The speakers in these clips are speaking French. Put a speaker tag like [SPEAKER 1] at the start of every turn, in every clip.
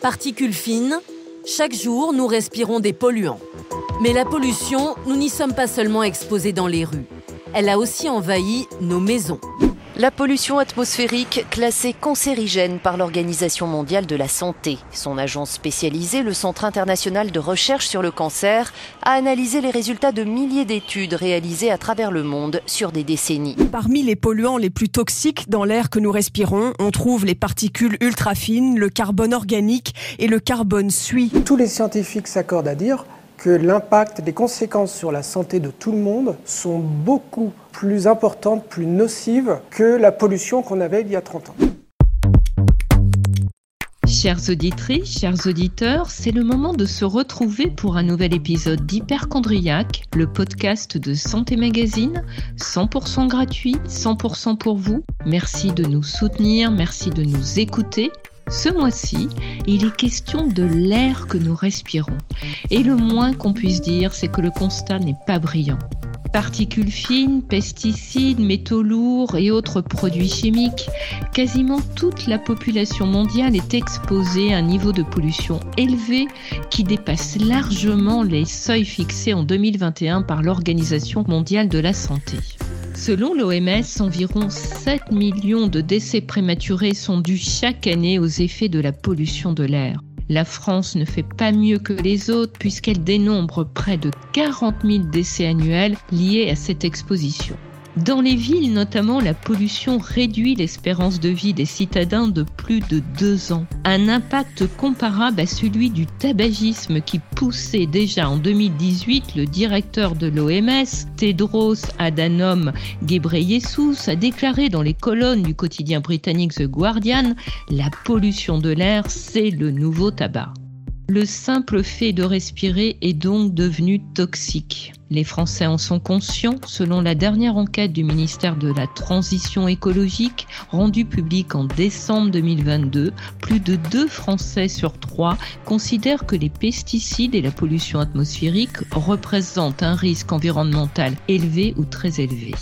[SPEAKER 1] Particules fines, chaque jour nous respirons des polluants. Mais la pollution, nous n'y sommes pas seulement exposés dans les rues. Elle a aussi envahi nos maisons.
[SPEAKER 2] La pollution atmosphérique classée cancérigène par l'Organisation mondiale de la santé. Son agence spécialisée, le Centre international de recherche sur le cancer, a analysé les résultats de milliers d'études réalisées à travers le monde sur des décennies.
[SPEAKER 3] Parmi les polluants les plus toxiques dans l'air que nous respirons, on trouve les particules ultra fines, le carbone organique et le carbone suie.
[SPEAKER 4] Tous les scientifiques s'accordent à dire que l'impact, les conséquences sur la santé de tout le monde sont beaucoup plus importantes, plus nocives que la pollution qu'on avait il y a 30 ans.
[SPEAKER 5] Chères auditrices, chers auditeurs, c'est le moment de se retrouver pour un nouvel épisode d'Hyperchondriac, le podcast de Santé Magazine, 100% gratuit, 100% pour vous. Merci de nous soutenir, merci de nous écouter. Ce mois-ci, il est question de l'air que nous respirons. Et le moins qu'on puisse dire, c'est que le constat n'est pas brillant. Particules fines, pesticides, métaux lourds et autres produits chimiques, quasiment toute la population mondiale est exposée à un niveau de pollution élevé qui dépasse largement les seuils fixés en 2021 par l'Organisation mondiale de la santé. Selon l'OMS, environ 7 millions de décès prématurés sont dus chaque année aux effets de la pollution de l'air. La France ne fait pas mieux que les autres puisqu'elle dénombre près de 40 000 décès annuels liés à cette exposition. Dans les villes notamment, la pollution réduit l'espérance de vie des citadins de plus de deux ans. Un impact comparable à celui du tabagisme qui poussait déjà en 2018 le directeur de l'OMS, Tedros Adhanom Ghebreyesus, a déclaré dans les colonnes du quotidien britannique The Guardian La pollution de l'air, c'est le nouveau tabac. Le simple fait de respirer est donc devenu toxique. Les Français en sont conscients. Selon la dernière enquête du ministère de la Transition écologique rendue publique en décembre 2022, plus de 2 Français sur 3 considèrent que les pesticides et la pollution atmosphérique représentent un risque environnemental élevé ou très élevé.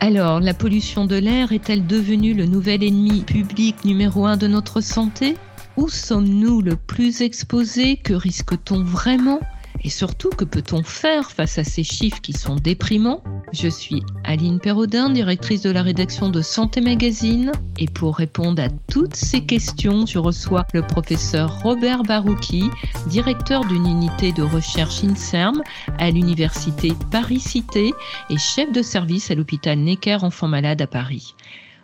[SPEAKER 5] Alors, la pollution de l'air est-elle devenue le nouvel ennemi public numéro un de notre santé? Où sommes-nous le plus exposés? Que risque-t-on vraiment? Et surtout, que peut-on faire face à ces chiffres qui sont déprimants? Je suis Aline Perraudin, directrice de la rédaction de Santé Magazine. Et pour répondre à toutes ces questions, je reçois le professeur Robert Barouki, directeur d'une unité de recherche INSERM à l'université Paris-Cité et chef de service à l'hôpital Necker Enfants Malades à Paris.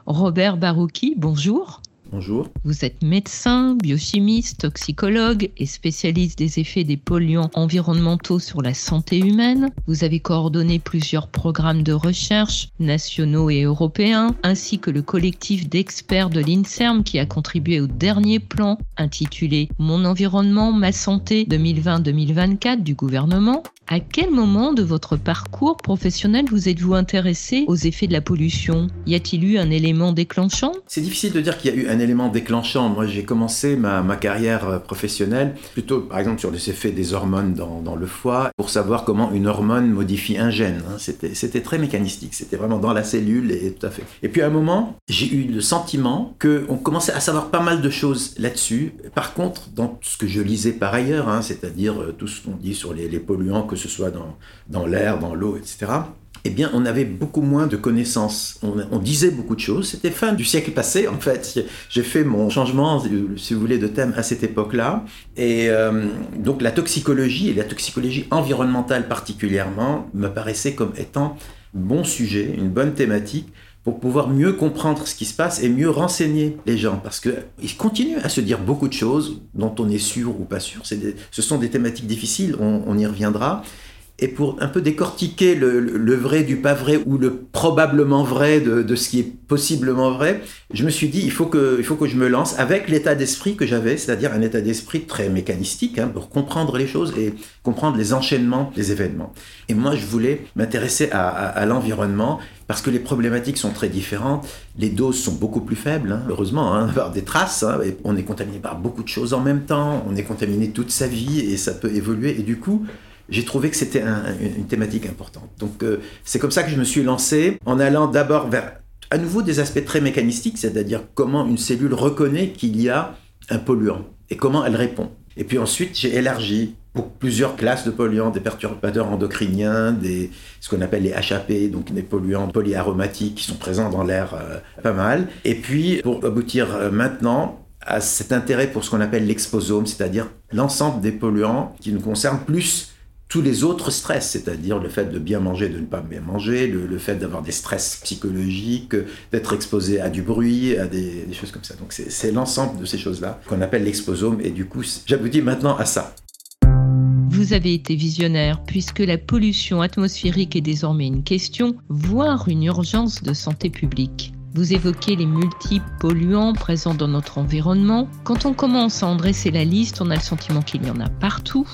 [SPEAKER 5] Robert Barouki, bonjour.
[SPEAKER 6] Bonjour.
[SPEAKER 5] Vous êtes médecin, biochimiste, toxicologue et spécialiste des effets des polluants environnementaux sur la santé humaine. Vous avez coordonné plusieurs programmes de recherche nationaux et européens, ainsi que le collectif d'experts de l'INSERM qui a contribué au dernier plan intitulé Mon environnement, ma santé 2020-2024 du gouvernement. À quel moment de votre parcours professionnel vous êtes-vous intéressé aux effets de la pollution? Y a-t-il eu un élément déclenchant?
[SPEAKER 6] C'est difficile de dire qu'il y a eu un élément déclenchant. Moi, j'ai commencé ma, carrière euh, professionnelle plutôt, par exemple, sur les effets des hormones dans, le foie, pour savoir comment une hormone modifie un gène. Hein. C'était très mécanistique, c'était vraiment dans la cellule et tout à fait. Et puis à un moment, j'ai eu le sentiment qu'on commençait à savoir pas mal de choses là-dessus. Par contre, dans ce que je lisais par ailleurs, hein, c'est-à-dire euh, tout ce qu'on dit sur les, polluants, que ce soit dans l'air, dans l'eau, etc., eh bien, on avait beaucoup moins de connaissances. On, disait beaucoup de choses. C'était fin du siècle passé, en fait. J'ai fait mon changement, si vous voulez, de thème à cette époque-là. Et euh, donc, la toxicologie, et la toxicologie environnementale particulièrement, me paraissait comme étant bon sujet, une bonne thématique pour pouvoir mieux comprendre ce qui se passe et mieux renseigner les gens. Parce qu'ils continuent à se dire beaucoup de choses dont on est sûr ou pas sûr. ce sont des thématiques difficiles, on y reviendra et pour un peu décortiquer le, vrai du pas vrai ou le probablement vrai de, ce qui est possiblement vrai, je me suis dit il faut que, il faut que je me lance avec l'état d'esprit que j'avais, c'est-à-dire un état d'esprit très mécanistique hein, pour comprendre les choses et comprendre les enchaînements des événements. Et moi, je voulais m'intéresser à, l'environnement parce que les problématiques sont très différentes, les doses sont beaucoup plus faibles, hein, heureusement, hein, des traces, hein, on est contaminé par beaucoup de choses en même temps, on est contaminé toute sa vie et ça peut évoluer, et du coup, j'ai trouvé que c'était une thématique importante. Donc euh, c'est comme ça que je me suis lancé en allant d'abord vers à nouveau des aspects très mécanistiques, c'est-à-dire comment une cellule reconnaît qu'il y a un polluant. et comment elle répond. Et puis ensuite, j'ai élargi pour plusieurs classes de polluants, des perturbateurs endocriniens, des, ce qu'on appelle les HAP, donc des polluants polyaromatiques qui sont présents dans l'air euh, pas mal. Et puis, pour aboutir euh, maintenant à cet intérêt pour ce qu'on appelle l'exposome, c'est-à-dire l'ensemble des polluants qui nous concernent plus tous les autres stress, c'est-à-dire le fait de bien manger, de ne pas bien manger, le, fait d'avoir des stress psychologiques, d'être exposé à du bruit, à des, choses comme ça. Donc c'est l'ensemble de ces choses-là qu'on appelle l'exposome et du coup j'aboutis maintenant à ça.
[SPEAKER 5] Vous avez été visionnaire puisque la pollution atmosphérique est désormais une question, voire une urgence de santé publique. Vous évoquez les multiples polluants présents dans notre environnement. Quand on commence à en dresser la liste, on a le sentiment qu'il y en a partout.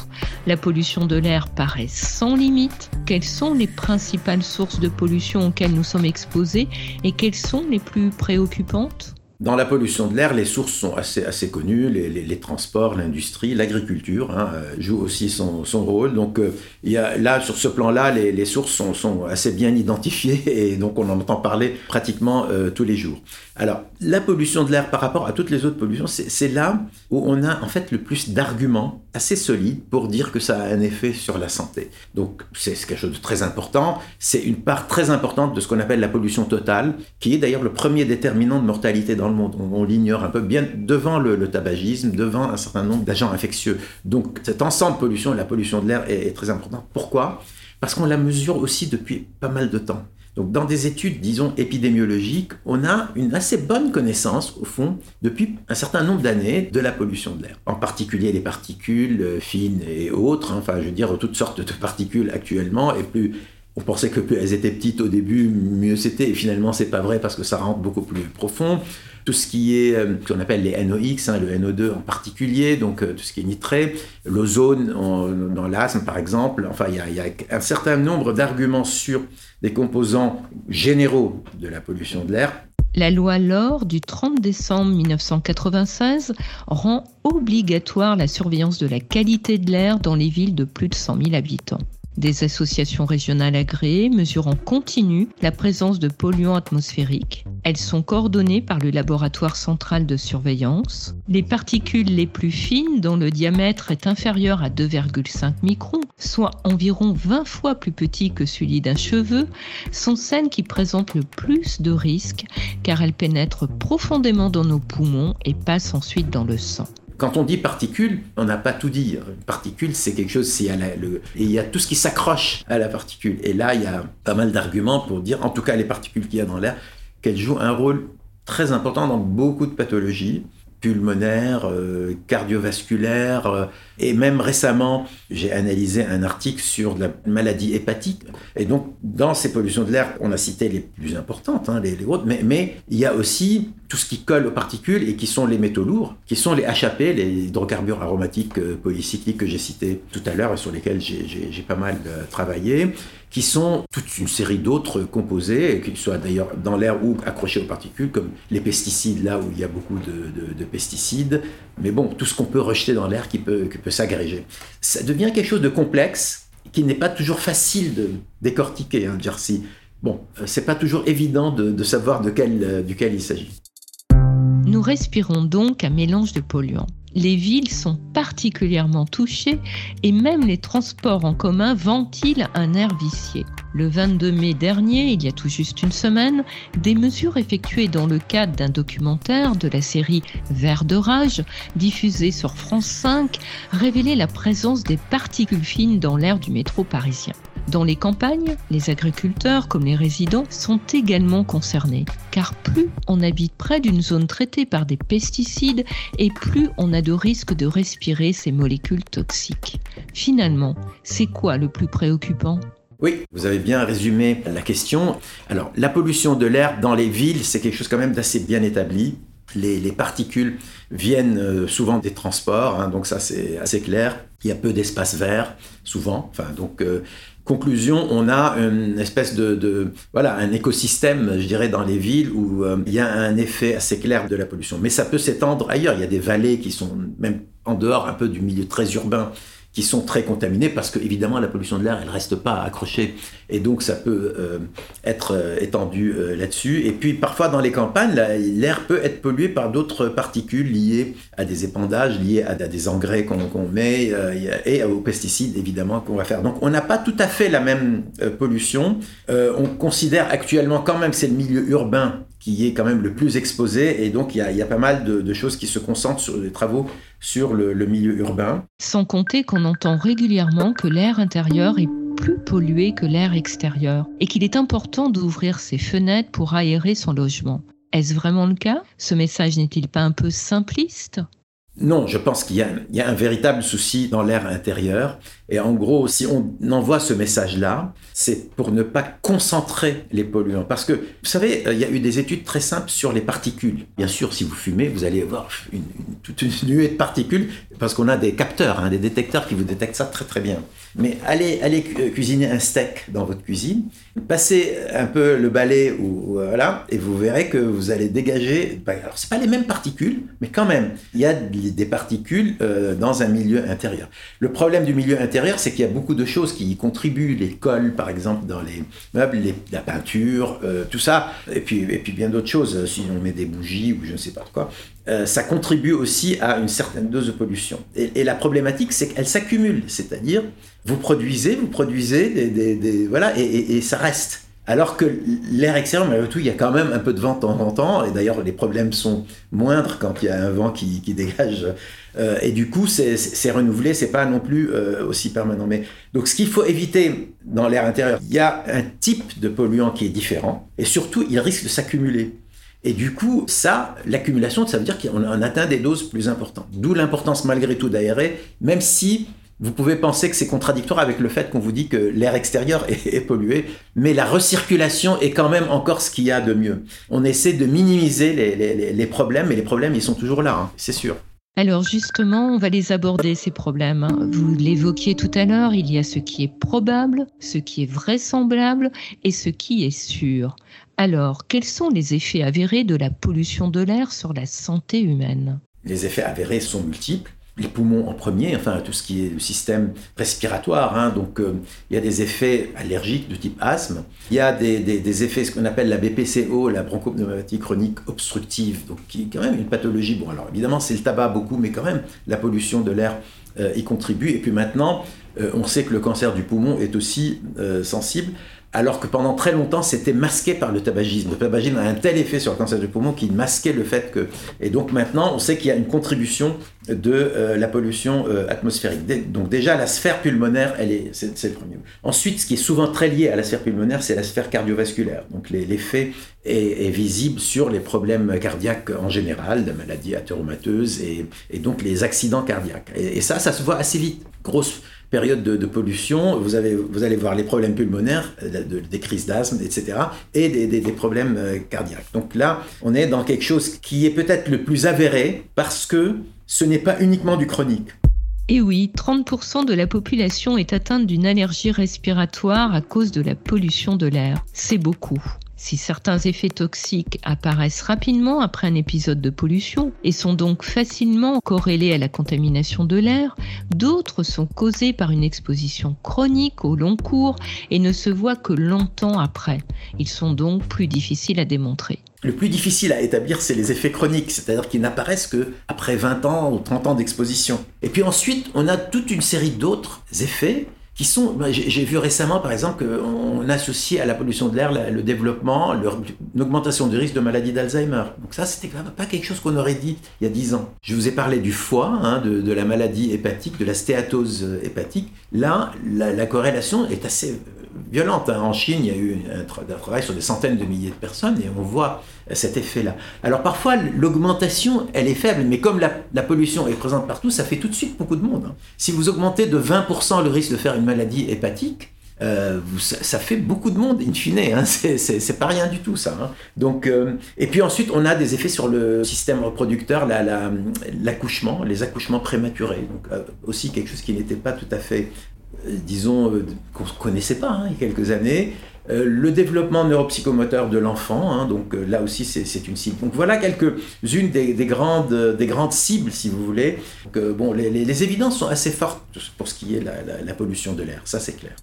[SPEAKER 5] La pollution de l'air paraît sans limite. Quelles sont les principales sources de pollution auxquelles nous sommes exposés et quelles sont les plus préoccupantes?
[SPEAKER 6] Dans la pollution de l'air, les sources sont assez, connues, les, transports, l'industrie, l'agriculture hein, euh, jouent aussi son, rôle. Donc euh, là, sur ce plan-là, les, sources sont, sont, assez bien identifiées et donc on en entend parler pratiquement euh, tous les jours. Alors la pollution de l'air par rapport à toutes les autres pollutions, c'est là où on a en fait le plus d'arguments assez solides pour dire que ça a un effet sur la santé. Donc c'est quelque chose de très important. C'est une part très importante de ce qu'on appelle la pollution totale, qui est d'ailleurs le premier déterminant de mortalité dans le monde. On, l'ignore un peu bien devant le, tabagisme, devant un certain nombre d'agents infectieux. Donc cet ensemble pollution, la pollution de l'air est, est très importante. Pourquoi? Parce qu'on la mesure aussi depuis pas mal de temps. Donc dans des études, disons, épidémiologiques, on a une assez bonne connaissance, au fond, depuis un certain nombre d'années, de la pollution de l'air. En particulier les particules euh, fines et autres, hein. enfin je veux dire toutes sortes de particules actuellement, et plus on pensait que plus elles étaient petites au début, mieux c'était, et finalement c'est pas vrai parce que ça rentre beaucoup plus profond tout ce qui est euh, ce qu'on appelle les NOx, hein, le NO2 en particulier, donc euh, tout ce qui est nitré, l'ozone dans l'asthme par exemple. Enfin, il y, a un certain nombre d'arguments sur des composants généraux de la pollution de l'air.
[SPEAKER 5] La loi LOR du 30 décembre 1996 rend obligatoire la surveillance de la qualité de l'air dans les villes de plus de 100 000 habitants. Des associations régionales agréées mesurent en continu la présence de polluants atmosphériques. Elles sont coordonnées par le laboratoire central de surveillance. Les particules les plus fines, dont le diamètre est inférieur à 2,5 microns, soit environ 20 fois plus petit que celui d'un cheveu, sont celles qui présentent le plus de risques car elles pénètrent profondément dans nos poumons et passent ensuite dans le sang.
[SPEAKER 6] Quand on dit particule, on n'a pas tout dit. Une particule, c'est quelque chose, il y a tout ce qui s'accroche à la particule. Et là, il y a pas mal d'arguments pour dire, en tout cas les particules qu'il y a dans l'air, qu'elles jouent un rôle très important dans beaucoup de pathologies pulmonaires, euh, cardiovasculaires, euh, et même récemment, j'ai analysé un article sur la maladie hépatique. Et donc, dans ces pollutions de l'air, on a cité les plus importantes, hein, les, autres, mais, il y a aussi tout ce qui colle aux particules et qui sont les métaux lourds, qui sont les HAP, les hydrocarbures aromatiques euh, polycycliques que j'ai cités tout à l'heure et sur lesquels j'ai pas mal euh, travaillé, qui sont toute une série d'autres composés, qu'ils soient d'ailleurs dans l'air ou accrochés aux particules, comme les pesticides, là où il y a beaucoup de, pesticides, mais bon, tout ce qu'on peut rejeter dans l'air qui peut s'agréger. Ça devient quelque chose de complexe qui n'est pas toujours facile de décortiquer, hein, si. Bon, euh, c'est pas toujours évident de, savoir de quel, duquel il s'agit.
[SPEAKER 5] Nous respirons donc un mélange de polluants. Les villes sont particulièrement touchées et même les transports en commun ventilent un air vicié. Le 22 mai dernier, il y a tout juste une semaine, des mesures effectuées dans le cadre d'un documentaire de la série Vert de rage, diffusé sur France 5, révélaient la présence des particules fines dans l'air du métro parisien. Dans les campagnes, les agriculteurs comme les résidents sont également concernés, car plus on habite près d'une zone traitée par des pesticides et plus on a de risques de respirer ces molécules toxiques. Finalement, c'est quoi le plus préoccupant?
[SPEAKER 6] Oui, vous avez bien résumé la question. Alors, la pollution de l'air dans les villes, c'est quelque chose quand même d'assez bien établi. Les, particules viennent euh, souvent des transports, hein, donc ça c'est assez clair. Il y a peu d'espace vert, souvent. Enfin, donc euh, Conclusion, on a une espèce de, voilà un écosystème, je dirais, dans les villes où euh, il y a un effet assez clair de la pollution. Mais ça peut s'étendre ailleurs. Il y a des vallées qui sont même en dehors un peu du milieu très urbain qui sont très contaminés parce que évidemment la pollution de l'air elle reste pas accrochée. Et donc ça peut euh, être euh, étendu euh, là-dessus. Et puis parfois dans les campagnes l'air peut être pollué par d'autres particules liées à des épandages liées à, des engrais qu'on met et aux pesticides évidemment qu'on va faire. Donc on n'a pas tout à fait la même pollution. On considère actuellement quand même c'est le milieu urbain qui est quand même le plus exposé. Et donc, il y a, pas mal de, choses qui se concentrent sur des travaux sur le, milieu urbain.
[SPEAKER 5] Sans compter qu'on entend régulièrement que l'air intérieur est plus pollué que l'air extérieur et qu'il est important d'ouvrir ses fenêtres pour aérer son logement. Est-ce vraiment le cas? Ce message n'est-il pas un peu simpliste?
[SPEAKER 6] Non, je pense qu'il y, a un véritable souci dans l'air intérieur. Et en gros, si on envoie ce message-là, c'est pour ne pas concentrer les polluants. Parce que, vous savez, il y a eu des études très simples sur les particules. Bien sûr, si vous fumez, vous allez avoir une, toute une nuée de particules, parce qu'on a des capteurs, hein, des détecteurs qui vous détectent ça très très bien. Mais allez, allez cuisiner un steak dans votre cuisine, passez un peu le balai ou, voilà, et vous verrez que vous allez dégager. Ben, alors, c'est pas les mêmes particules, mais quand même, il y a des particules euh, dans un milieu intérieur. Le problème du milieu intérieur, c'est qu'il y a beaucoup de choses qui y contribuent, les cols, par exemple, dans les meubles, la peinture, euh, tout ça, et puis, et puis bien d'autres choses, si on met des bougies ou je ne sais pas quoi. Euh, ça contribue aussi à une certaine dose de pollution. Et, la problématique, c'est qu'elle s'accumule, c'est-à-dire vous produisez, vous produisez des, voilà, et, ça reste. Alors que l'air extérieur, malgré tout, il y a quand même un peu de vent de temps en temps, et d'ailleurs les problèmes sont moindres quand il y a un vent qui, dégage, euh, et du coup c'est renouvelé, c'est pas non plus euh, aussi permanent. Mais donc ce qu'il faut éviter dans l'air intérieur, il y a un type de polluant qui est différent, et surtout il risque de s'accumuler. Et du coup, ça, l'accumulation, ça veut dire qu'on atteint des doses plus importantes. D'où l'importance malgré tout d'aérer, même si vous pouvez penser que c'est contradictoire avec le fait qu'on vous dit que l'air extérieur est, pollué, mais la recirculation est quand même encore ce qu'il y a de mieux. On essaie de minimiser les, problèmes, mais les problèmes, ils sont toujours là, hein, c'est sûr.
[SPEAKER 5] Alors justement, on va les aborder, ces problèmes. Vous l'évoquiez tout à l'heure, il y a ce qui est probable, ce qui est vraisemblable et ce qui est sûr. Alors, quels sont les effets avérés de la pollution de l'air sur la santé humaine?
[SPEAKER 6] Les effets avérés sont multiples les poumons en premier, enfin tout ce qui est le système respiratoire. Hein. donc euh, il y a des effets allergiques de type asthme. Il y a des, effets, ce qu'on appelle la BPCO, la bronchopneumopathie chronique obstructive, donc qui est quand même une pathologie. Bon, alors évidemment c'est le tabac beaucoup, mais quand même la pollution de l'air euh, y contribue. Et puis maintenant, euh, on sait que le cancer du poumon est aussi sensible alors que pendant très longtemps, c'était masqué par le tabagisme. Le tabagisme a un tel effet sur le cancer du poumon qu'il masquait le fait que... Et donc maintenant, on sait qu'il y a une contribution de euh, la pollution euh, atmosphérique. Donc déjà, la sphère pulmonaire, elle est, c'est, le premier. Ensuite, ce qui est souvent très lié à la sphère pulmonaire, c'est la sphère cardiovasculaire. Donc l'effet est, visible sur les problèmes cardiaques en général, la maladie athéromateuse et, et donc les accidents cardiaques. Et, et ça, ça se voit assez vite. Grosse période de, pollution, vous, avez, vous allez voir les problèmes pulmonaires, euh, des crises d'asthme, etc., et des, problèmes euh, cardiaques. Donc là, on est dans quelque chose qui est peut-être le plus avéré parce que ce n'est pas uniquement du chronique.
[SPEAKER 5] Et oui, 30% de la population est atteinte d'une allergie respiratoire à cause de la pollution de l'air. C'est beaucoup. Si certains effets toxiques apparaissent rapidement après un épisode de pollution et sont donc facilement corrélés à la contamination de l'air, d'autres sont causés par une exposition chronique au long cours et ne se voient que longtemps après. Ils sont donc plus difficiles à démontrer.
[SPEAKER 6] Le plus difficile à établir, c'est les effets chroniques, c'est-à-dire qu'ils n'apparaissent que après 20 ans ou 30 ans d'exposition. Et puis ensuite, on a toute une série d'autres effets qui sont. Bah, j'ai vu récemment, par exemple, qu'on associe à la pollution de l'air le développement, une augmentation du risque de maladie d'Alzheimer. Donc ça, c'était pas quelque chose qu'on aurait dit il y a 10 ans. Je vous ai parlé du foie, hein, de, la maladie hépatique, de la stéatose hépatique. Là, la, corrélation est assez violente. Hein. En Chine, il y a eu un, travail sur des centaines de milliers de personnes et on voit cet effet-là. Alors parfois, l'augmentation, elle est faible, mais comme la, pollution est présente partout, ça fait tout de suite beaucoup de monde. Hein. Si vous augmentez de 20% le risque de faire une maladie hépatique, euh, ça, fait beaucoup de monde, in fine. Hein, c'est pas rien du tout, ça. Hein. Donc, euh, et puis ensuite, on a des effets sur le système reproducteur, l'accouchement, la, les accouchements prématurés. Donc, euh, aussi quelque chose qui n'était pas tout à fait, disons, qu'on ne connaissait pas il y a quelques années. Euh, le développement neuropsychomoteur de l'enfant, hein, donc euh, là aussi c'est une cible. Donc voilà quelques-unes des, grandes, des grandes cibles, si vous voulez. bon, les, évidences sont assez fortes pour ce qui est la, la pollution de l'air, ça c'est clair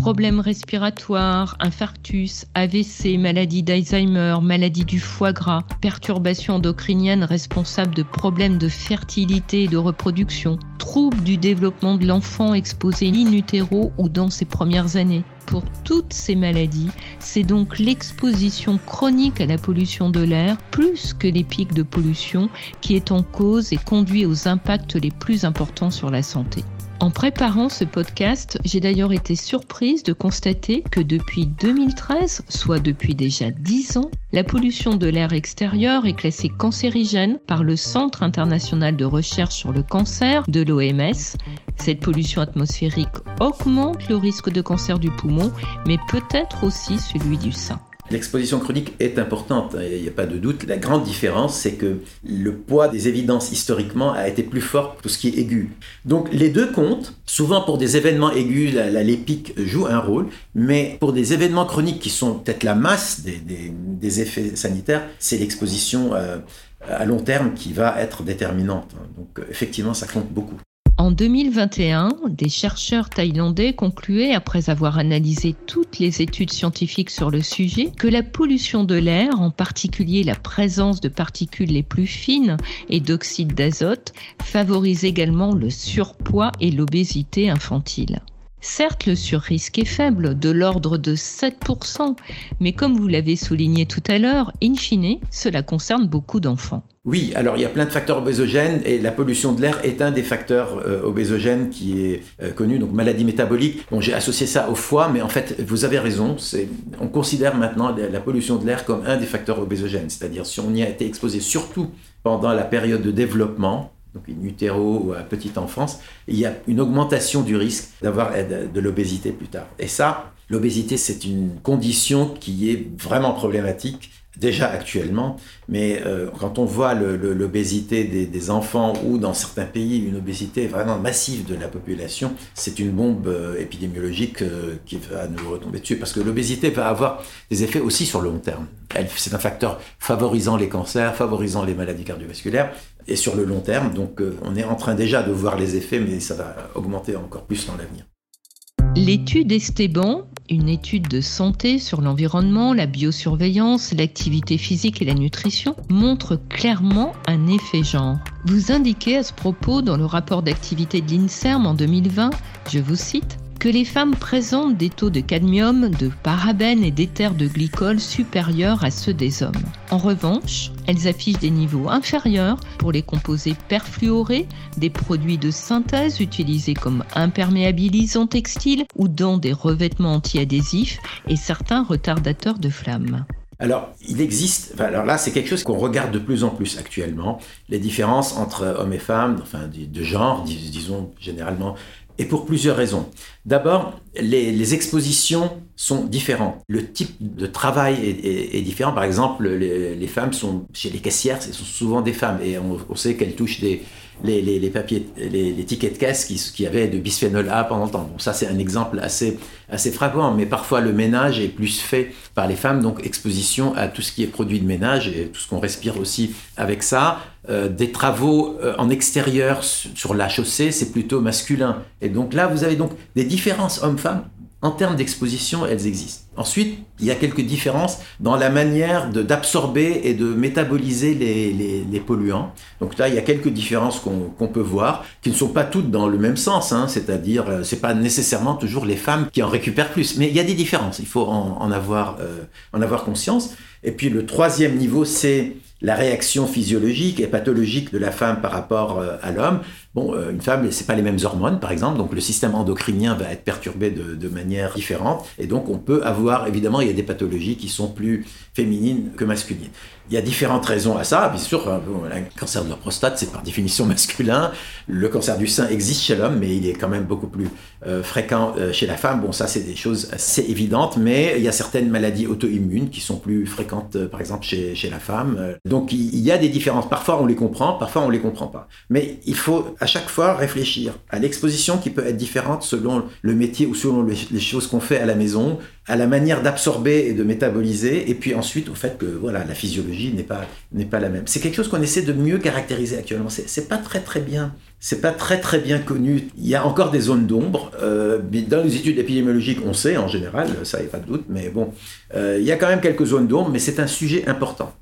[SPEAKER 5] problèmes respiratoires, infarctus, AVC, maladie d'Alzheimer, maladie du foie gras, perturbations endocriniennes responsables de problèmes de fertilité et de reproduction, troubles du développement de l'enfant exposé in utero ou dans ses premières années. Pour toutes ces maladies, c'est donc l'exposition chronique à la pollution de l'air, plus que les pics de pollution, qui est en cause et conduit aux impacts les plus importants sur la santé. En préparant ce podcast, j'ai d'ailleurs été surprise de constater que depuis 2013, soit depuis déjà 10 ans, la pollution de l'air extérieur est classée cancérigène par le Centre international de recherche sur le cancer de l'OMS. Cette pollution atmosphérique augmente le risque de cancer du poumon, mais peut-être aussi celui du sein.
[SPEAKER 6] L'exposition chronique est importante, hein, il n'y a pas de doute. La grande différence, c'est que le poids des évidences historiquement a été plus fort pour ce qui est aigu. Donc les deux comptent. Souvent pour des événements aigus, la, l'épique joue un rôle, mais pour des événements chroniques qui sont peut-être la masse des, effets sanitaires, c'est l'exposition euh, à long terme qui va être déterminante. Donc effectivement, ça compte beaucoup.
[SPEAKER 5] En 2021, des chercheurs thaïlandais concluaient, après avoir analysé toutes les études scientifiques sur le sujet, que la pollution de l'air, en particulier la présence de particules les plus fines et d'oxyde d'azote, favorise également le surpoids et l'obésité infantile. Certes, le surrisque est faible, de l'ordre de 7%, mais comme vous l'avez souligné tout à l'heure, in fine, cela concerne beaucoup d'enfants.
[SPEAKER 6] Oui, alors il y a plein de facteurs obésogènes et la pollution de l'air est un des facteurs euh, obésogènes qui est euh, connu, donc maladie métabolique. J'ai associé ça au foie, mais en fait, vous avez raison, on considère maintenant la, pollution de l'air comme un des facteurs obésogènes, c'est-à-dire si on y a été exposé surtout pendant la période de développement, donc in utero ou à petite enfance, il y a une augmentation du risque d'avoir de l'obésité plus tard. Et ça, l'obésité, c'est une condition qui est vraiment problématique déjà actuellement, mais euh, quand on voit l'obésité des, enfants ou dans certains pays une obésité vraiment massive de la population, c'est une bombe euh, épidémiologique euh, qui va nous retomber dessus, parce que l'obésité va avoir des effets aussi sur le long terme. C'est un facteur favorisant les cancers, favorisant les maladies cardiovasculaires, et sur le long terme, donc on est en train déjà de voir les effets, mais ça va augmenter encore plus dans l'avenir.
[SPEAKER 5] L'étude Esteban, une étude de santé sur l'environnement, la biosurveillance, l'activité physique et la nutrition, montre clairement un effet genre. Vous indiquez à ce propos dans le rapport d'activité de l'INSERM en 2020, je vous cite, que les femmes présentent des taux de cadmium, de parabènes et d'éther de glycol supérieurs à ceux des hommes. En revanche, elles affichent des niveaux inférieurs pour les composés perfluorés, des produits de synthèse utilisés comme imperméabilisants textiles ou dans des revêtements antiadhésifs et certains retardateurs de flammes.
[SPEAKER 6] Alors, il existe, alors là, c'est quelque chose qu'on regarde de plus en plus actuellement, les différences entre hommes et femmes, enfin, de genre, disons généralement et pour plusieurs raisons. D'abord, les, expositions sont différentes. Le type de travail est, différent. Par exemple, les, femmes sont chez les caissières, ce sont souvent des femmes et on, sait qu'elles touchent des, les, papiers, les, tickets de caisse qui, qui, avaient de bisphénol A pendant le temps. Bon, ça, c'est un exemple assez, assez frappant, mais parfois le ménage est plus fait par les femmes, donc exposition à tout ce qui est produit de ménage et tout ce qu'on respire aussi avec ça. Euh, des travaux euh, en extérieur sur la chaussée, c'est plutôt masculin. Et donc là, vous avez donc des différences hommes-femmes en termes d'exposition, elles existent. Ensuite, il y a quelques différences dans la manière d'absorber et de métaboliser les, polluants. Donc là, il y a quelques différences qu'on peut voir, qui ne sont pas toutes dans le même sens. Hein. C'est-à-dire, euh, c'est pas nécessairement toujours les femmes qui en récupèrent plus, mais il y a des différences. Il faut en, avoir, en avoir conscience. Et puis le troisième niveau, c'est la réaction physiologique et pathologique de la femme par rapport euh, à l'homme. Bon, euh, une femme, c'est pas les mêmes hormones, par exemple, donc le système endocrinien va être perturbé de, manière différente, et donc on peut avoir, évidemment, il y a des pathologies qui sont plus féminines que masculines. Il y a différentes raisons à ça, bien sûr, hein, le cancer de la prostate, c'est par définition masculin, le cancer du sein existe chez l'homme, mais il est quand même beaucoup plus euh, fréquent chez la femme. Bon, ça, c'est des choses assez évidentes, mais il y a certaines maladies auto-immunes qui sont plus fréquentes, par exemple, chez, chez la femme Donc il y a des différences. Parfois on les comprend, parfois on les comprend pas. Mais il faut à chaque fois réfléchir à l'exposition qui peut être différente selon le métier ou selon les choses qu'on fait à la maison, à la manière d'absorber et de métaboliser, et puis ensuite au fait que voilà la physiologie n'est pas n'est pas la même. C'est quelque chose qu'on essaie de mieux caractériser actuellement. C'est pas très très bien c'est pas très très bien connu. Il y a encore des zones d'ombre. Euh, dans les études épidémiologiques, on sait en général, ça n'y a pas de doute, mais bon, euh, il y a quand même quelques zones d'ombre, mais c'est un sujet important.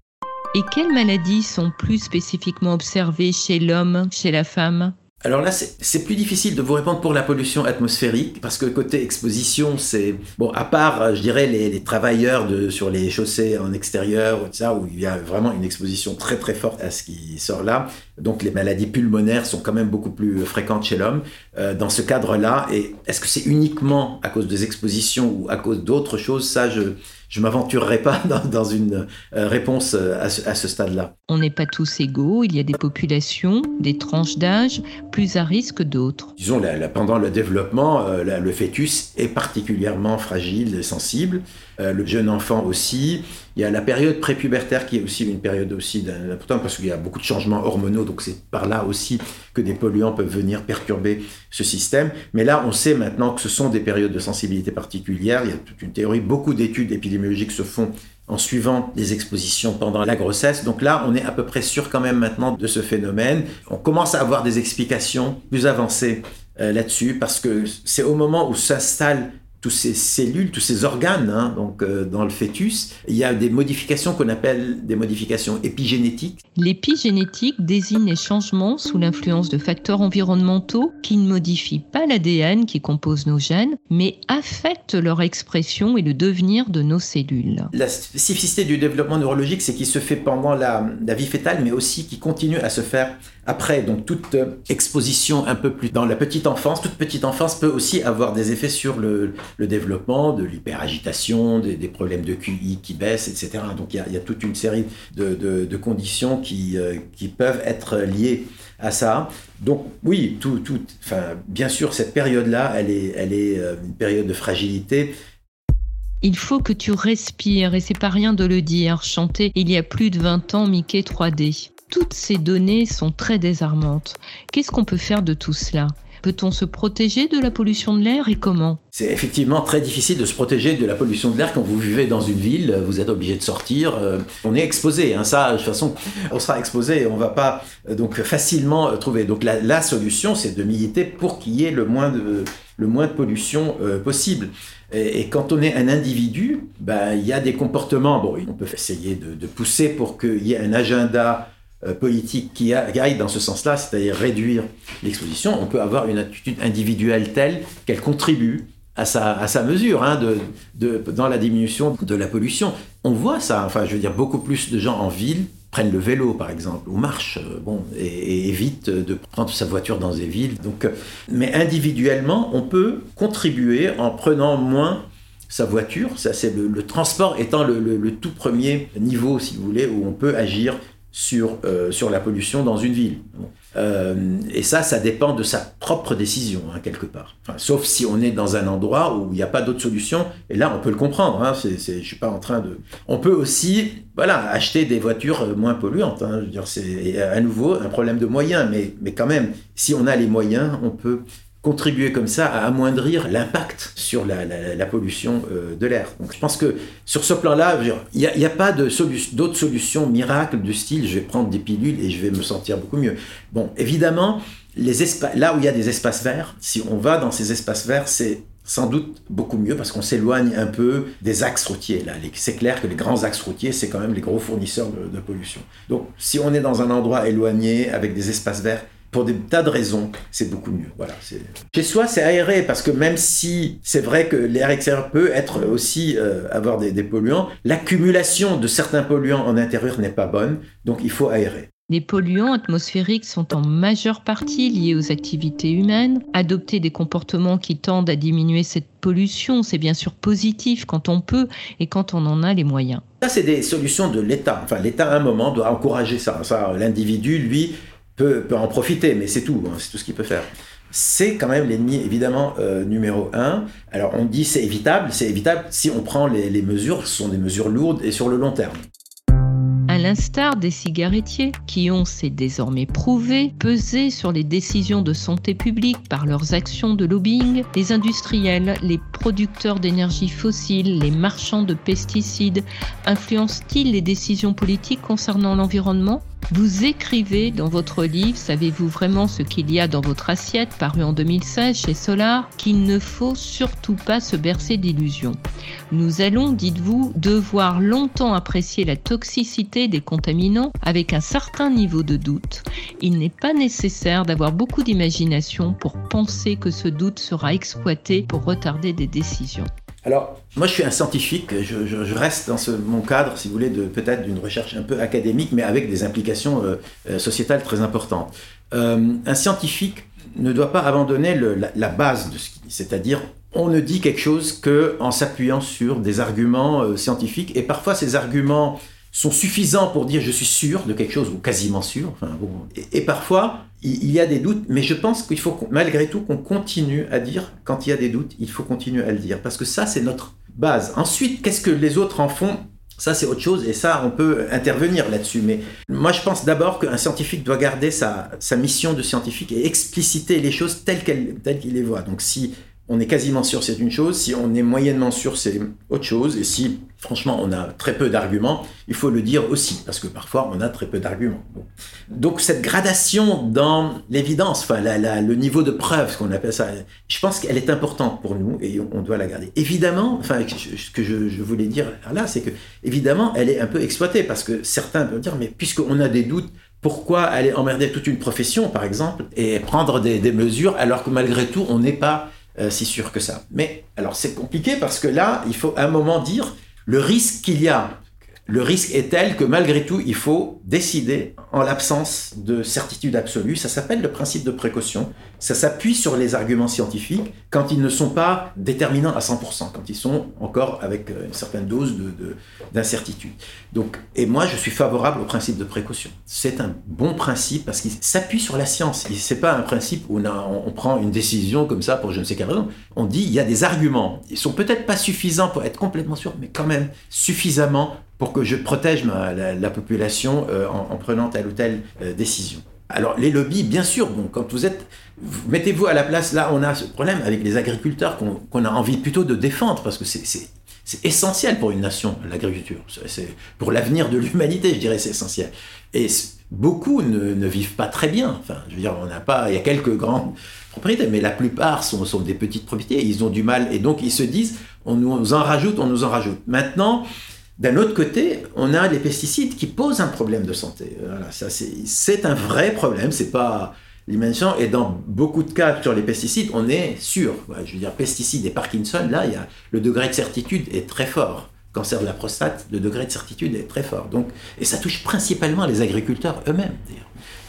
[SPEAKER 5] Et quelles maladies sont plus spécifiquement observées chez l'homme, chez la femme?
[SPEAKER 6] Alors là, c'est plus difficile de vous répondre pour la pollution atmosphérique, parce que côté exposition, c'est... Bon, à part, je dirais, les, travailleurs sur les chaussées en extérieur, ça, où il y a vraiment une exposition très très forte à ce qui sort là, donc les maladies pulmonaires sont quand même beaucoup plus fréquentes chez l'homme. Euh, dans ce cadre-là, et est-ce que c'est uniquement à cause des expositions ou à cause d'autres choses? Ça, je je m'aventurerai pas dans, une euh, réponse euh, à ce, stade-là.
[SPEAKER 5] On n'est pas tous égaux, il y a des populations, des tranches d'âge plus à risque que d'autres.
[SPEAKER 6] Disons, pendant le développement, euh, le fœtus est particulièrement fragile et sensible. Euh, le jeune enfant aussi. Il y a la période prépubertaire qui est aussi une période aussi importante parce qu'il y a beaucoup de changements hormonaux, donc c'est par là aussi que des polluants peuvent venir perturber ce système. Mais là, on sait maintenant que ce sont des périodes de sensibilité particulière. Il y a toute une théorie, beaucoup d'études épidémiologiques se font en suivant les expositions pendant la grossesse. Donc là, on est à peu près sûr quand même maintenant de ce phénomène. On commence à avoir des explications plus avancées euh, là-dessus parce que c'est au moment où s'installe tous ces cellules, tous ces organes, hein, donc euh, dans le fœtus, il y a des modifications qu'on appelle des modifications épigénétiques.
[SPEAKER 5] L'épigénétique désigne les changements sous l'influence de facteurs environnementaux qui ne modifient pas l'ADN qui compose nos gènes, mais affectent leur expression et le devenir de nos cellules.
[SPEAKER 6] La spécificité du développement neurologique, c'est qu'il se fait pendant la, la vie fétale, mais aussi qu'il continue à se faire après. Donc toute exposition un peu plus dans la petite enfance, toute petite enfance peut aussi avoir des effets sur le développement de l'hyperagitation, des, des, problèmes de QI qui baissent, etc. Donc il y a, toute une série de, conditions qui, euh, qui, peuvent être liées à ça. Donc oui, tout, tout, enfin, bien sûr, cette période-là, elle est, elle est euh, une période de fragilité.
[SPEAKER 5] Il faut que tu respires, et c'est pas rien de le dire, chanter il y a plus de 20 ans Mickey 3D. Toutes ces données sont très désarmantes. Qu'est-ce qu'on peut faire de tout cela? Peut-on se protéger de la pollution de l'air et comment?
[SPEAKER 6] C'est effectivement très difficile de se protéger de la pollution de l'air quand vous vivez dans une ville, vous êtes obligé de sortir, euh, on est exposé, hein, ça de toute façon on sera exposé on va pas euh, donc facilement euh, trouver. Donc la, solution c'est de militer pour qu'il y ait le moins de, pollution possible. Et, quand on est un individu, ben, il y a des comportements, bon, on peut essayer de, pousser pour qu'il y ait un agenda politique qui, aille dans ce sens-là, c'est-à-dire réduire l'exposition, on peut avoir une attitude individuelle telle qu'elle contribue à sa, à sa mesure hein, de, de, dans la diminution de la pollution. On voit ça, enfin je veux dire, beaucoup plus de gens en ville prennent le vélo par exemple, ou marchent, euh, bon, et, évitent de prendre sa voiture dans des villes. Donc, euh, mais individuellement, on peut contribuer en prenant moins sa voiture. Ça, c'est le, transport étant le, tout premier niveau, si vous voulez, où on peut agir sur, euh, sur la pollution dans une ville. Euh, et ça, ça dépend de sa propre décision, hein, quelque part. sauf si on est dans un endroit où il n'y a pas d'autre solution, et là, on peut le comprendre. Hein, je suis pas en train de... On peut aussi voilà, acheter des voitures euh, moins polluantes. Hein, c'est à nouveau un problème de moyens, mais, mais quand même, si on a les moyens, on peut contribuer comme ça à amoindrir l'impact sur la, pollution euh, de l'air. Donc je pense que sur ce plan-là, il n'y a, pas d'autres solutions miracles du style je vais prendre des pilules et je vais me sentir beaucoup mieux. Bon, évidemment, les là où il y a des espaces verts, si on va dans ces espaces verts, c'est sans doute beaucoup mieux parce qu'on s'éloigne un peu des axes routiers. C'est clair que les grands axes routiers, c'est quand même les gros fournisseurs de pollution. Donc, si on est dans un endroit éloigné avec des espaces verts, pour des tas de raisons, c'est beaucoup mieux. Voilà, Chez soi, c'est aéré parce que même si c'est vrai que l'air extérieur peut être aussi euh, avoir des, polluants, l'accumulation de certains polluants en intérieur n'est pas bonne, donc il faut aérer.
[SPEAKER 5] Les polluants atmosphériques sont en majeure partie liés aux activités humaines. Adopter des comportements qui tendent à diminuer cette pollution, c'est bien sûr positif quand on peut et quand on en a les moyens.
[SPEAKER 6] Ça, c'est des solutions de l'État. Enfin, l'État, à un moment, doit encourager ça. ça L'individu, lui, peut, en profiter, mais c'est tout, hein, c'est tout ce qu'il peut faire. C'est quand même l'ennemi évidemment euh, numéro un. Alors on dit c'est évitable, c'est évitable si on prend les, mesures, ce sont des mesures lourdes et sur le long terme.
[SPEAKER 5] à l'instar des cigarettiers, qui ont, c'est désormais prouvé, pesé sur les décisions de santé publique par leurs actions de lobbying, les industriels, les producteurs d'énergie fossile, les marchands de pesticides, influencent-ils les décisions politiques concernant l'environnement? Vous écrivez dans votre livre Savez-vous vraiment ce qu'il y a dans votre assiette paru en 2016 chez Solar qu'il ne faut surtout pas se bercer d'illusions. Nous allons, dites-vous, devoir longtemps apprécier la toxicité des contaminants avec un certain niveau de doute. Il n'est pas nécessaire d'avoir beaucoup d'imagination pour penser que ce doute sera exploité pour retarder des décisions.
[SPEAKER 6] Alors, moi, je suis un scientifique. Je, reste dans mon cadre, si vous voulez, de peut-être d'une recherche un peu académique, mais avec des implications euh, euh, sociétales très importantes. Euh, un scientifique ne doit pas abandonner la, base de ce qu'il dit, c'est-à-dire on ne dit quelque chose que en s'appuyant sur des arguments scientifiques, et parfois ces arguments sont suffisants pour dire je suis sûr de quelque chose ou quasiment sûr. Et, parfois, il, y a des doutes, mais je pense qu'il faut malgré tout qu'on continue à dire quand il y a des doutes, il faut continuer à le dire parce que ça c'est notre base. Ensuite, qu'est-ce que les autres en font? Ça, c'est autre chose, et ça, on peut intervenir là-dessus. Mais moi, je pense d'abord qu'un scientifique doit garder sa, mission de scientifique et expliciter les choses telles qu'il les voit. Donc, si on est quasiment sûr c'est une chose, si on est moyennement sûr c'est autre chose, et si franchement on a très peu d'arguments, il faut le dire aussi, parce que parfois on a très peu d'arguments. Donc cette gradation dans l'évidence, enfin le niveau de preuve, ce qu'on appelle ça, je pense qu'elle est importante pour nous et on, doit la garder. Évidemment, enfin ce que je, voulais dire là, c'est que évidemment elle est un peu exploitée, parce que certains peuvent dire, mais puisqu'on a des doutes, pourquoi aller emmerder toute une profession, par exemple, et prendre des mesures alors que malgré tout on n'est pas euh, si sûr que ça. Mais alors c'est compliqué parce que là, il faut à un moment dire le risque qu'il y a. Le risque est tel que malgré tout, il faut décider en l'absence de certitude absolue. Ça s'appelle le principe de précaution. Ça s'appuie sur les arguments scientifiques quand ils ne sont pas déterminants à 100%, quand ils sont encore avec euh, une certaine dose d'incertitude. De, Donc, et moi, je suis favorable au principe de précaution. C'est un bon principe parce qu'il s'appuie sur la science. C'est pas un principe où on, on, prend une décision comme ça pour je ne sais quelle raison. On dit il y a des arguments. Ils sont peut-être pas suffisants pour être complètement sûrs, mais quand même suffisamment pour que je protège la, population euh, en, prenant telle ou telle euh, décision. Alors les lobbies, bien sûr, bon, quand vous êtes, mettez-vous à la place, là on a ce problème avec les agriculteurs qu'on a envie plutôt de défendre, parce que c'est essentiel pour une nation, l'agriculture. C'est Pour l'avenir de l'humanité, je dirais, c'est essentiel. Et beaucoup ne, vivent pas très bien. Enfin, je veux dire, on n'a pas, il y a quelques grandes propriétés, mais la plupart sont, sont des petites propriétés, ils ont du mal, et donc ils se disent, on nous en rajoute, on nous en rajoute. Maintenant, d'un autre côté, on a les pesticides qui posent un problème de santé. Ça c'est un vrai problème, c'est pas l'imagination. Et dans beaucoup de cas sur les pesticides, on est sûr. Je veux dire, pesticides et Parkinson, là, il y a, le degré de certitude est très fort. Cancer de la prostate, le degré de certitude est très fort. Donc, et ça touche principalement les agriculteurs eux-mêmes,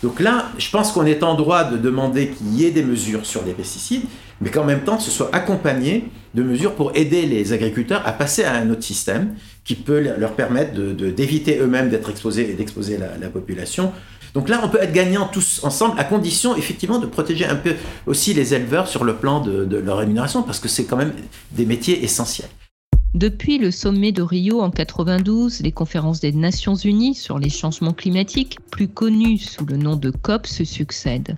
[SPEAKER 6] Donc là, je pense qu'on est en droit de demander qu'il y ait des mesures sur les pesticides, mais qu'en même temps, ce soit accompagné de mesures pour aider les agriculteurs à passer à un autre système qui peut leur permettre d'éviter eux-mêmes d'être exposés et d'exposer la, population. Donc là, on peut être gagnants tous ensemble, à condition effectivement de protéger un peu aussi les éleveurs sur le plan de leur rémunération, parce que c'est quand même des métiers essentiels.
[SPEAKER 5] Depuis le sommet de Rio en 92, les conférences des Nations Unies sur les changements climatiques, plus connues sous le nom de COP, se succèdent.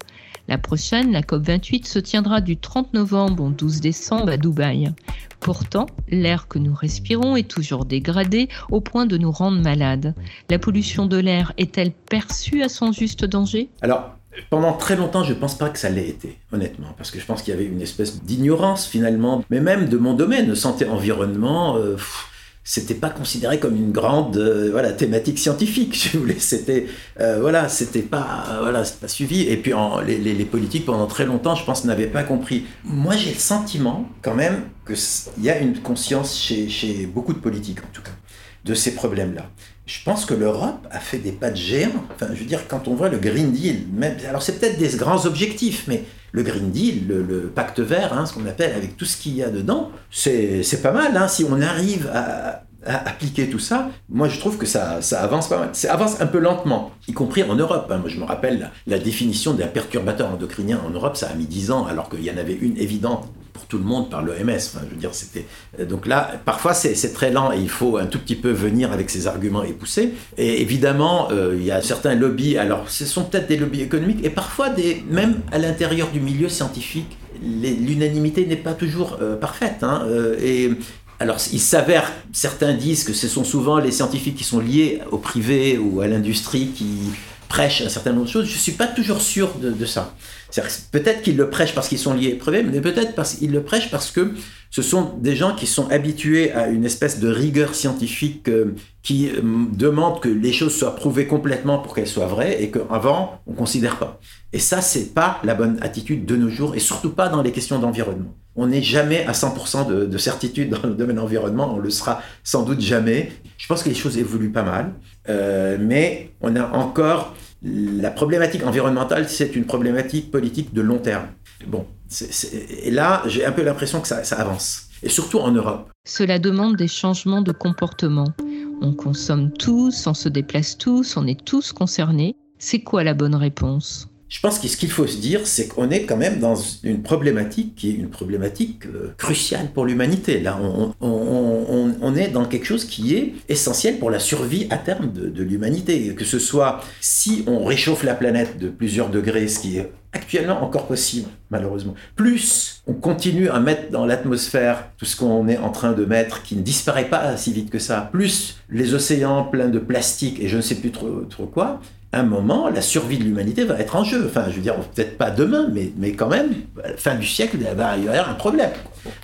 [SPEAKER 5] La prochaine, la COP28, se tiendra du 30 novembre au 12 décembre à Dubaï. Pourtant, l'air que nous respirons est toujours dégradé au point de nous rendre malades. La pollution de l'air est-elle perçue à son juste danger?
[SPEAKER 6] Alors, pendant très longtemps, je ne pense pas que ça l'ait été, honnêtement, parce que je pense qu'il y avait une espèce d'ignorance finalement, mais même de mon domaine, santé-environnement. Euh, c'était pas considéré comme une grande euh, voilà thématique scientifique si vous c'était euh, voilà c'était pas euh, voilà pas suivi. Et puis les, les, politiques pendant très longtemps je pense n'avaient pas compris. Moi j'ai le sentiment quand même que il y a une conscience chez, chez beaucoup de politiques en tout cas de ces problèmes là je pense que l'Europe a fait des pas de géant enfin je veux dire quand on voit le Green Deal même alors c'est peut-être des grands objectifs mais le Green Deal, le, pacte vert, hein, ce qu'on appelle avec tout ce qu'il y a dedans, c'est pas mal. Hein, si on arrive à, appliquer tout ça, moi je trouve que ça, ça avance pas mal. Ça avance un peu lentement, y compris en Europe. Hein. Moi je me rappelle la, définition d'un perturbateur endocrinien en Europe, ça a mis 10 ans, alors qu'il y en avait une évidente pour tout le monde par l'OMS. Je veux dire, c'était euh, donc là, parfois c'est très lent et il faut un tout petit peu venir avec ses arguments et pousser. Et évidemment, euh, il y a certains lobbies. Alors, ce sont peut-être des lobbies économiques et parfois des même à l'intérieur du milieu scientifique, l'unanimité n'est pas toujours euh, parfaite. Hein, et alors, il s'avère, certains disent que ce sont souvent les scientifiques qui sont liés au privé ou à l'industrie qui prêchent un certain nombre de choses. Je ne suis pas toujours sûr de, ça. Peut-être qu'ils le prêchent parce qu'ils sont liés au privé, mais peut-être parce qu'ils le prêchent parce que ce sont des gens qui sont habitués à une espèce de rigueur scientifique euh, qui euh, demande que les choses soient prouvées complètement pour qu'elles soient vraies et qu'avant, on ne considère pas. Et ça, c'est pas la bonne attitude de nos jours et surtout pas dans les questions d'environnement. On n'est jamais à 100% de, certitude dans le domaine environnement, on le sera sans doute jamais. Je pense que les choses évoluent pas mal, euh, mais on a encore la problématique environnementale, c'est une problématique politique de long terme. Bon, et là, j'ai un peu l'impression que ça, avance, et surtout en Europe.
[SPEAKER 5] Cela demande des changements de comportement. On consomme tous, on se déplace tous, on est tous concernés. C'est quoi la bonne réponse?
[SPEAKER 6] Je pense que ce qu'il faut se dire, c'est qu'on est quand même dans une problématique qui est une problématique euh, cruciale pour l'humanité. Là, on, est dans quelque chose qui est essentiel pour la survie à terme de, l'humanité. Que ce soit si on réchauffe la planète de plusieurs degrés, ce qui est actuellement encore possible, malheureusement. Plus on continue à mettre dans l'atmosphère tout ce qu'on est en train de mettre, qui ne disparaît pas si vite que ça, plus les océans pleins de plastique et je ne sais plus trop quoi, un moment, la survie de l'humanité va être en jeu. Enfin, je veux dire, peut-être pas demain, mais, mais quand même, à la fin du siècle, il va y avoir un problème.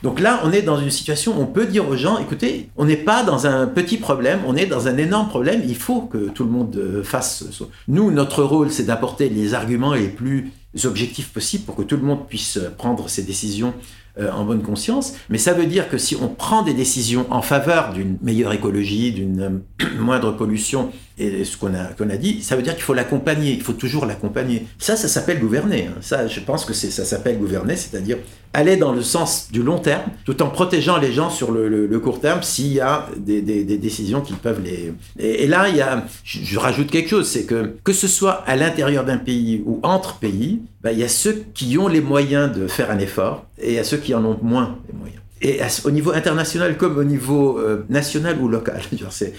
[SPEAKER 6] Donc là, on est dans une situation où on peut dire aux gens, écoutez, on n'est pas dans un petit problème, on est dans un énorme problème, il faut que tout le monde euh, fasse... Nous, notre rôle, c'est d'apporter les arguments les plus objectifs possibles pour que tout le monde puisse prendre ses décisions euh, en bonne conscience, mais ça veut dire que si on prend des décisions en faveur d'une meilleure écologie, d'une euh, moindre pollution, et ce qu'on a, qu'on a dit, ça veut dire qu'il faut l'accompagner, il faut toujours l'accompagner. Ça, ça s'appelle gouverner. Hein. Ça, je pense que ça s'appelle gouverner, c'est-à-dire aller dans le sens du long terme, tout en protégeant les gens sur le, court terme s'il y a des, décisions qui peuvent les... Et, là, il y a, je, rajoute quelque chose, c'est que que ce soit à l'intérieur d'un pays ou entre pays, ben, il y a ceux qui ont les moyens de faire un effort et il y a ceux qui en ont moins les moyens. Et au niveau international comme au niveau euh, national ou local. C'est,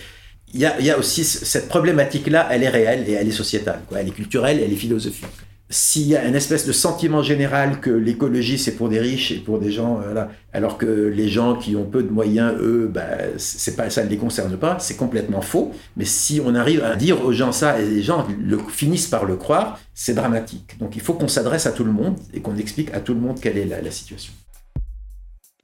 [SPEAKER 6] il y, a, aussi cette problématique-là, elle est réelle et elle est sociétale. Elle est culturelle, elle est philosophique. S'il y a une espèce de sentiment général que l'écologie c'est pour des riches et pour des gens, euh, alors que les gens qui ont peu de moyens, eux, bah, ça ne les concerne pas, c'est complètement faux. Mais si on arrive à dire aux gens ça et les gens finissent par le croire, c'est dramatique. Donc il faut qu'on s'adresse à tout le monde et qu'on explique à tout le monde quelle est la situation.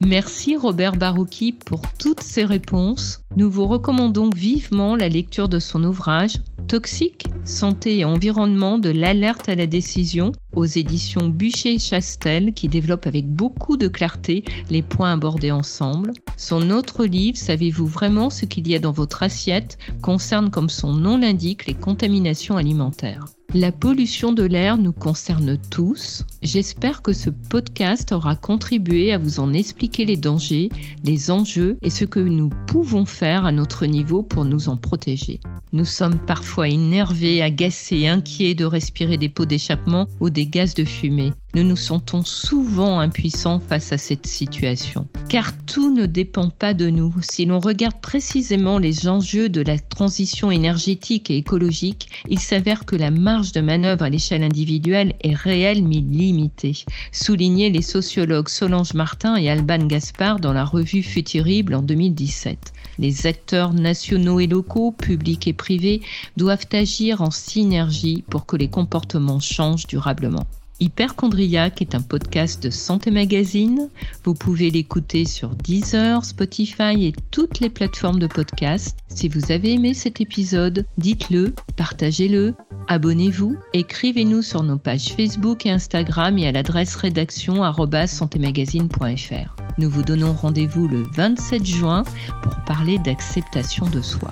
[SPEAKER 5] Merci Robert Barouki pour toutes ces réponses. Nous vous recommandons vivement la lecture de son ouvrage Toxique, santé et environnement de l'alerte à la décision aux éditions Bûcher-Chastel qui développe avec beaucoup de clarté les points abordés ensemble. Son autre livre, Savez-vous vraiment ce qu'il y a dans votre assiette, concerne comme son nom l'indique les contaminations alimentaires. La pollution de l'air nous concerne tous. J'espère que ce podcast aura contribué à vous en expliquer les dangers, les enjeux et ce que nous pouvons à notre niveau pour nous en protéger. Nous sommes parfois énervés, agacés, inquiets de respirer des pots d'échappement ou des gaz de fumée. Nous nous sentons souvent impuissants face à cette situation. Car tout ne dépend pas de nous. Si l'on regarde précisément les enjeux de la transition énergétique et écologique, il s'avère que la marge de manœuvre à l'échelle individuelle est réelle mais limitée. Soulignaient les sociologues Solange Martin et Alban Gaspard dans la revue Futurible en 2017. Les acteurs nationaux et locaux, publics et privés, doivent agir en synergie pour que les comportements changent durablement. Hyperchondriac est un podcast de Santé Magazine. Vous pouvez l'écouter sur Deezer, Spotify et toutes les plateformes de podcast. Si vous avez aimé cet épisode, dites-le, partagez-le, abonnez-vous, écrivez-nous sur nos pages Facebook et Instagram et à l'adresse rédaction santémagazine.fr. Nous vous donnons rendez-vous le 27 juin pour parler d'acceptation de soi.